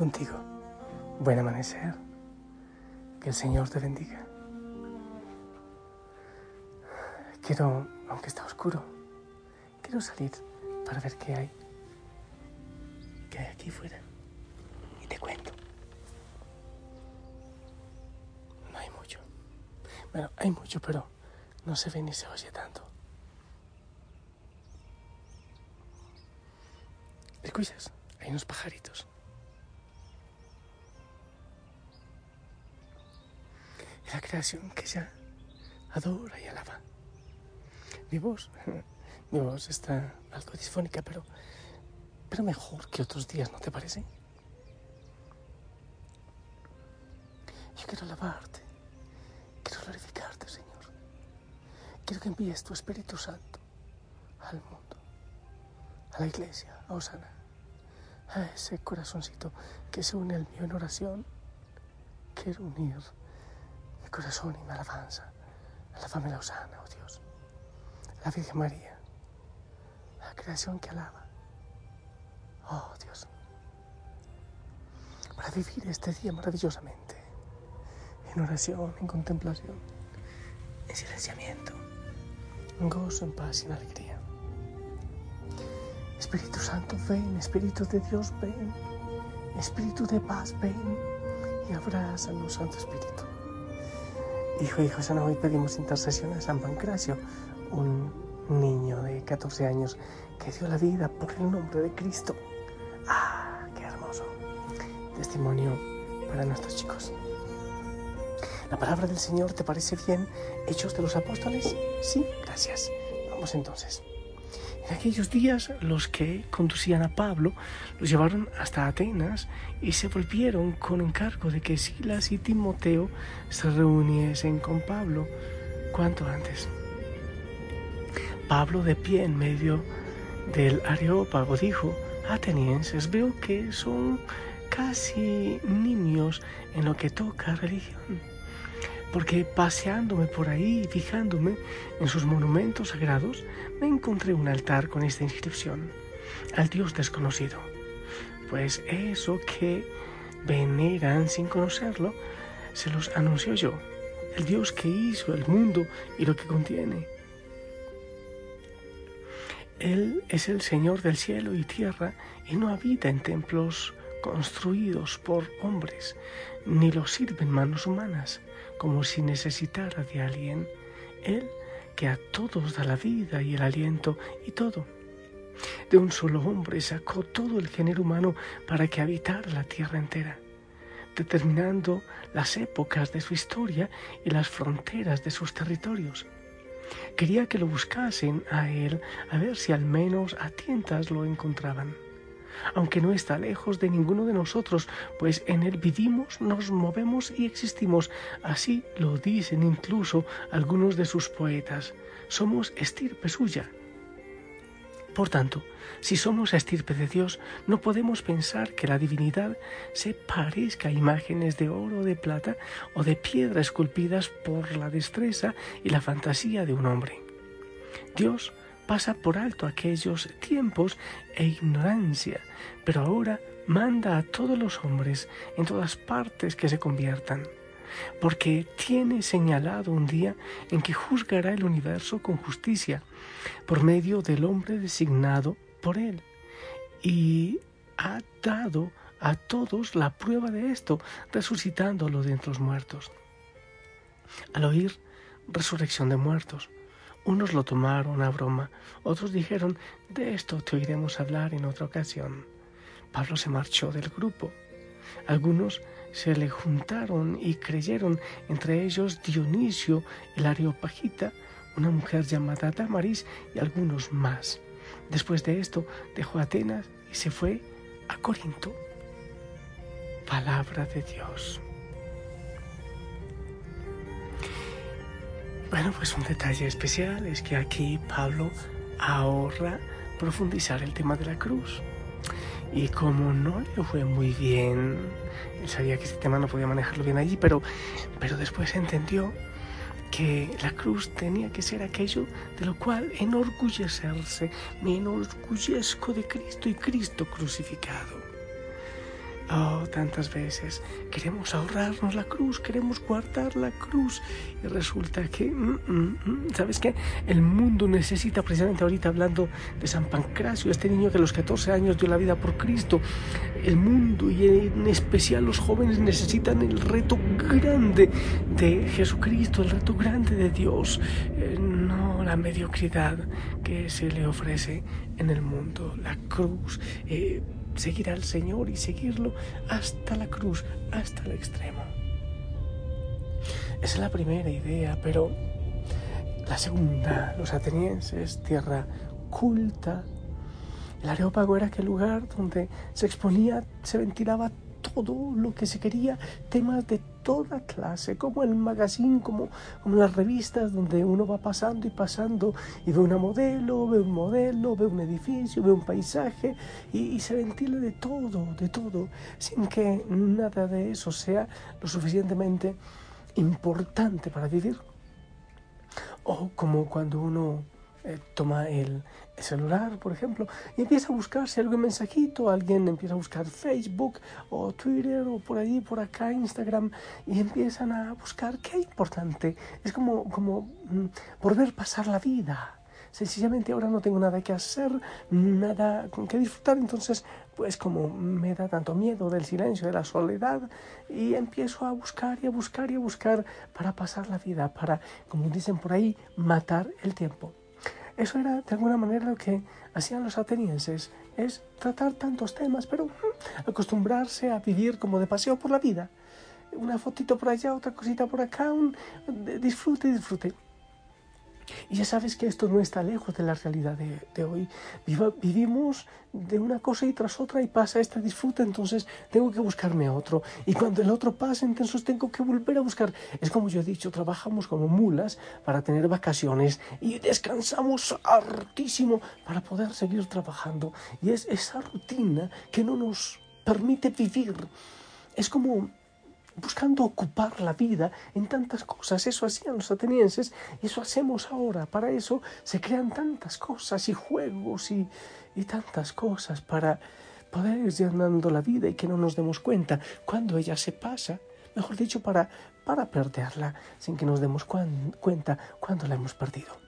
contigo. Buen amanecer. Que el Señor te bendiga. Quiero, aunque está oscuro, quiero salir para ver qué hay. ¿Qué hay aquí fuera? Y te cuento. No hay mucho. Bueno, hay mucho, pero no se ve ni se oye tanto. ¿Escuchas? Hay unos pajaritos. La creación que ya adora y alaba. Mi voz, mi voz está algo disfónica, pero, pero mejor que otros días, ¿no te parece? Yo quiero alabarte, quiero glorificarte, Señor. Quiero que envíes tu Espíritu Santo al mundo, a la iglesia, a Osana, a ese corazoncito que se une al mío en oración. Quiero unir corazón y mi alabanza a la Osana, oh Dios, la Virgen María, la creación que alaba. Oh Dios, para vivir este día maravillosamente, en oración, en contemplación, en silenciamiento, en gozo, en paz y en alegría. Espíritu Santo, ven, Espíritu de Dios, ven, Espíritu de paz, ven y abrázanos, Santo Espíritu. Hijo, hijo, Sana, hoy pedimos intercesión a San Pancracio, un niño de 14 años que dio la vida por el nombre de Cristo. ¡Ah, qué hermoso! Testimonio para nuestros chicos. ¿La palabra del Señor te parece bien? ¿Hechos de los apóstoles? Sí, gracias. Vamos entonces. En aquellos días los que conducían a Pablo lo llevaron hasta Atenas y se volvieron con encargo de que Silas y Timoteo se reuniesen con Pablo cuanto antes. Pablo de pie en medio del Areópago dijo, Atenienses, veo que son casi niños en lo que toca religión porque paseándome por ahí y fijándome en sus monumentos sagrados, me encontré un altar con esta inscripción, al Dios desconocido. Pues eso que veneran sin conocerlo, se los anunció yo, el Dios que hizo el mundo y lo que contiene. Él es el Señor del cielo y tierra y no habita en templos construidos por hombres, ni los sirven manos humanas como si necesitara de alguien, Él que a todos da la vida y el aliento y todo. De un solo hombre sacó todo el género humano para que habitara la tierra entera, determinando las épocas de su historia y las fronteras de sus territorios. Quería que lo buscasen a él a ver si al menos a tientas lo encontraban aunque no está lejos de ninguno de nosotros, pues en él vivimos, nos movemos y existimos. Así lo dicen incluso algunos de sus poetas. Somos estirpe suya. Por tanto, si somos estirpe de Dios, no podemos pensar que la divinidad se parezca a imágenes de oro, de plata o de piedra esculpidas por la destreza y la fantasía de un hombre. Dios pasa por alto aquellos tiempos e ignorancia, pero ahora manda a todos los hombres en todas partes que se conviertan, porque tiene señalado un día en que juzgará el universo con justicia por medio del hombre designado por él, y ha dado a todos la prueba de esto, resucitándolo de entre los muertos. Al oír resurrección de muertos, unos lo tomaron a broma, otros dijeron, de esto te oiremos hablar en otra ocasión. Pablo se marchó del grupo. Algunos se le juntaron y creyeron, entre ellos Dionisio, el Areopagita, una mujer llamada Damaris y algunos más. Después de esto dejó Atenas y se fue a Corinto. Palabra de Dios. Bueno, pues un detalle especial es que aquí Pablo ahorra profundizar el tema de la cruz. Y como no le fue muy bien, él sabía que este tema no podía manejarlo bien allí, pero, pero después entendió que la cruz tenía que ser aquello de lo cual enorgullecerse. Me enorgullezco de Cristo y Cristo crucificado. Oh, tantas veces queremos ahorrarnos la cruz, queremos guardar la cruz y resulta que, mm, mm, mm, ¿sabes qué? El mundo necesita, precisamente ahorita hablando de San Pancracio, este niño que a los 14 años dio la vida por Cristo, el mundo y en especial los jóvenes necesitan el reto grande de Jesucristo, el reto grande de Dios, eh, no la mediocridad que se le ofrece en el mundo, la cruz. Eh, seguir al Señor y seguirlo hasta la cruz, hasta el extremo. Esa es la primera idea, pero la segunda, los atenienses, tierra culta. El Areópago era aquel lugar donde se exponía, se ventilaba todo lo que se quería, temas de toda clase, como el magazine, como, las revistas donde uno va pasando y pasando y ve una modelo, ve un modelo, ve un edificio, ve un paisaje y, y se ventila de todo, de todo, sin que nada de eso sea lo suficientemente importante para vivir. O como cuando uno eh, toma el, celular, por ejemplo, y empieza a buscar si algún mensajito, alguien empieza a buscar Facebook o Twitter o por ahí, por acá, Instagram, y empiezan a buscar qué hay importante. Es como, como mm, por ver pasar la vida. Sencillamente ahora no tengo nada que hacer, nada con que disfrutar, entonces pues como me da tanto miedo del silencio, de la soledad, y empiezo a buscar y a buscar y a buscar para pasar la vida, para, como dicen por ahí, matar el tiempo. Eso era de alguna manera lo que hacían los atenienses, es tratar tantos temas, pero mm, acostumbrarse a vivir como de paseo por la vida. Una fotito por allá, otra cosita por acá, un disfrute, disfrute. Y ya sabes que esto no está lejos de la realidad de, hoy. vivimos de una cosa y tras otra y pasa esta disfruta, entonces tengo que buscarme otro. Y cuando el otro pasa, entonces tengo que volver a buscar. Es como yo he dicho, trabajamos como mulas para tener vacaciones y descansamos hartísimo para poder seguir trabajando. Y es esa rutina que no nos permite vivir. Es como buscando ocupar la vida en tantas cosas. Eso hacían los atenienses eso hacemos ahora. Para eso se crean tantas cosas y juegos y, y tantas cosas para poder ir llenando la vida y que no nos demos cuenta cuando ella se pasa. Mejor dicho, para, para perderla sin que nos demos cuenta cuando la hemos perdido.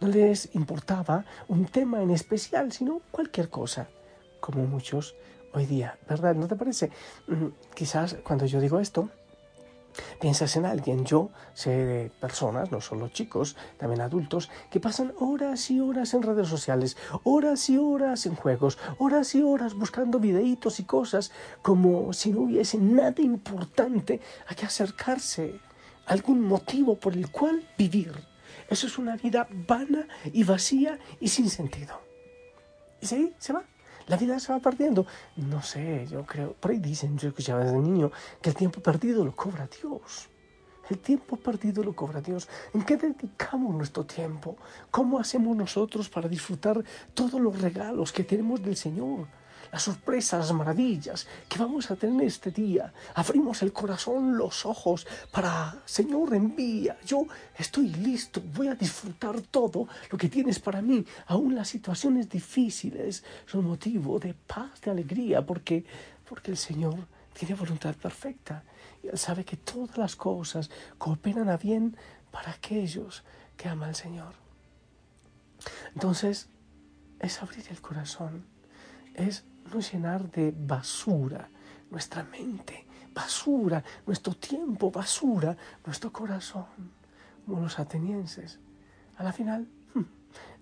No les importaba un tema en especial, sino cualquier cosa, como muchos hoy día, ¿verdad? ¿No te parece? Quizás cuando yo digo esto, piensas en alguien. Yo sé de personas, no solo chicos, también adultos, que pasan horas y horas en redes sociales, horas y horas en juegos, horas y horas buscando videitos y cosas como si no hubiese nada importante a que acercarse, algún motivo por el cual vivir. Eso es una vida vana y vacía y sin sentido. Y sí, se va. La vida se va perdiendo. No sé, yo creo, por ahí dicen, yo escuchaba desde niño, que el tiempo perdido lo cobra Dios. El tiempo perdido lo cobra Dios. ¿En qué dedicamos nuestro tiempo? ¿Cómo hacemos nosotros para disfrutar todos los regalos que tenemos del Señor? Las sorpresas, las maravillas que vamos a tener este día. Abrimos el corazón, los ojos para, Señor, envía. Yo estoy listo, voy a disfrutar todo lo que tienes para mí. Aún las situaciones difíciles son motivo de paz, de alegría, porque, porque el Señor tiene voluntad perfecta. Y Él sabe que todas las cosas cooperan a bien para aquellos que aman al Señor. Entonces, es abrir el corazón, es no llenar de basura nuestra mente, basura, nuestro tiempo, basura, nuestro corazón, como los atenienses. A la final, hmm,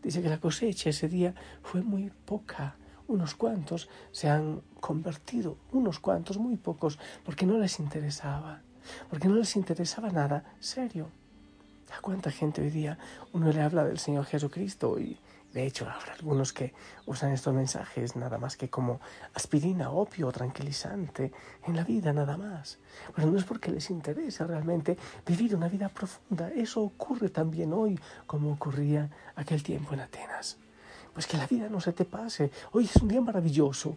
dice que la cosecha ese día fue muy poca. Unos cuantos se han convertido, unos cuantos, muy pocos, porque no les interesaba, porque no les interesaba nada serio. ¿A cuánta gente hoy día uno le habla del Señor Jesucristo y de hecho, habrá algunos que usan estos mensajes nada más que como aspirina, opio, tranquilizante en la vida, nada más. Pero no es porque les interesa realmente vivir una vida profunda. Eso ocurre también hoy, como ocurría aquel tiempo en Atenas. Pues que la vida no se te pase. Hoy es un día maravilloso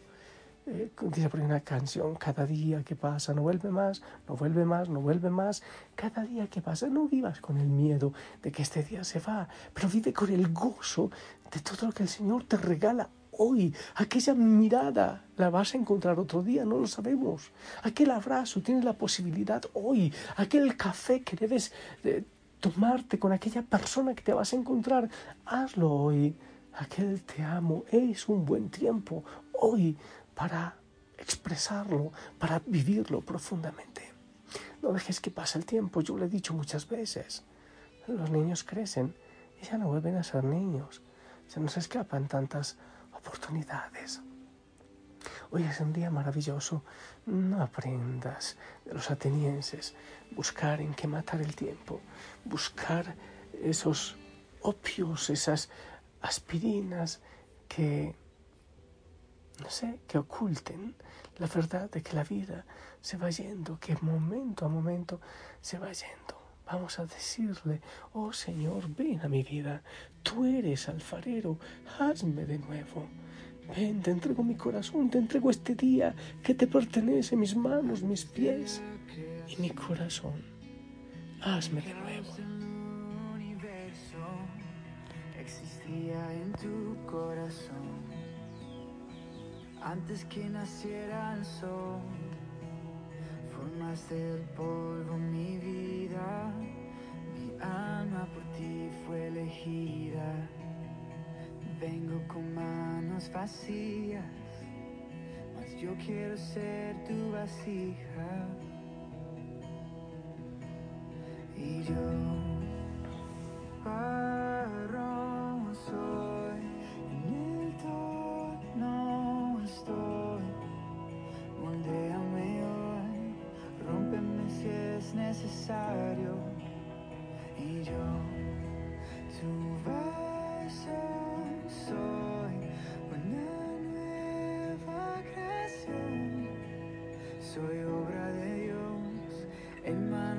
eh, dice por una canción, cada día que pasa no vuelve más, no vuelve más, no vuelve más, cada día que pasa no vivas con el miedo de que este día se va, pero vive con el gozo de todo lo que el Señor te regala hoy. Aquella mirada la vas a encontrar otro día, no lo sabemos. Aquel abrazo tienes la posibilidad hoy. Aquel café que debes eh, tomarte con aquella persona que te vas a encontrar, hazlo hoy. Aquel te amo es un buen tiempo hoy para expresarlo, para vivirlo profundamente. No dejes que pase el tiempo, yo lo he dicho muchas veces. Los niños crecen y ya no vuelven a ser niños. Se nos escapan tantas oportunidades. Hoy es un día maravilloso. No aprendas de los atenienses. Buscar en qué matar el tiempo. Buscar esos opios, esas aspirinas que, no sé, que oculten la verdad de que la vida se va yendo, que momento a momento se va yendo. Vamos a decirle, oh Señor, ven a mi vida, tú eres alfarero, hazme de nuevo. Ven, te entrego mi corazón, te entrego este día que te pertenece, mis manos, mis pies y mi corazón. Hazme de nuevo. Existía en tu corazón antes que naciera el sol. Formaste del polvo mi vida, mi alma por ti fue elegida. Vengo con manos vacías, mas yo quiero ser tu vasija. Y yo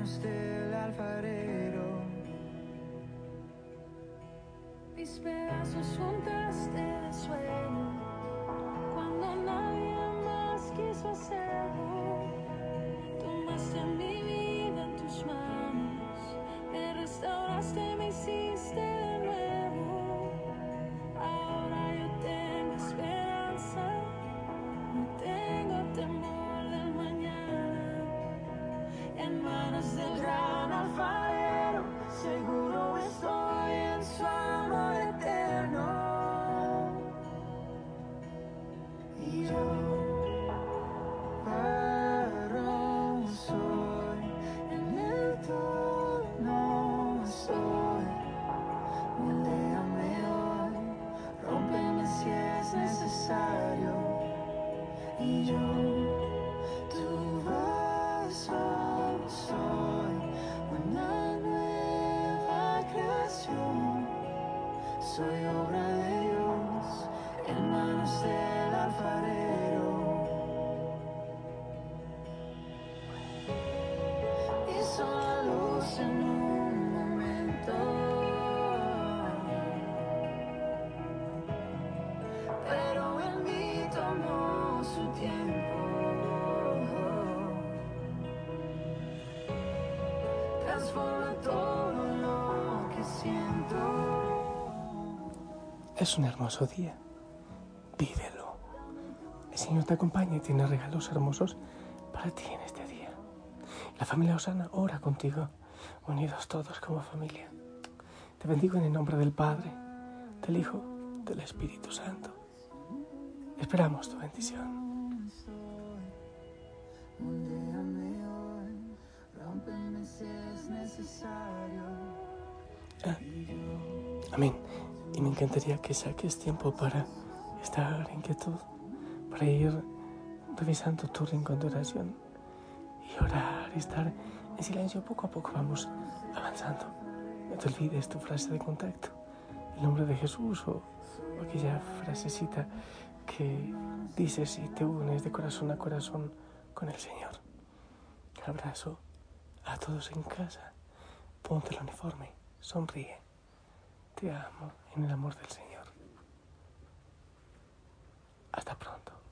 manos del alfarero. Mis pedazos juntaste de sueño cuando nadie más quiso hacerlo. Tomaste vida Soy obra de Dios, en manos del alfarero. Hizo la luz en un momento, pero en mí tomó su tiempo. Transforma todo lo que siento. Es un hermoso día. Vívelo. El Señor te acompaña y tiene regalos hermosos para ti en este día. La familia Osana ora contigo, unidos todos como familia. Te bendigo en el nombre del Padre, del Hijo, del Espíritu Santo. Esperamos tu bendición. Si es necesario. Ah, amén. Y me encantaría que saques tiempo para estar en quietud, para ir revisando tu rincón de oración y orar estar en silencio. Poco a poco vamos avanzando. No te olvides tu frase de contacto, el nombre de Jesús o, o aquella frasecita que dices y te unes de corazón a corazón con el Señor. Abrazo a todos en casa. Ponte el uniforme, sonríe. Te amo en el amor del Señor. Hasta pronto.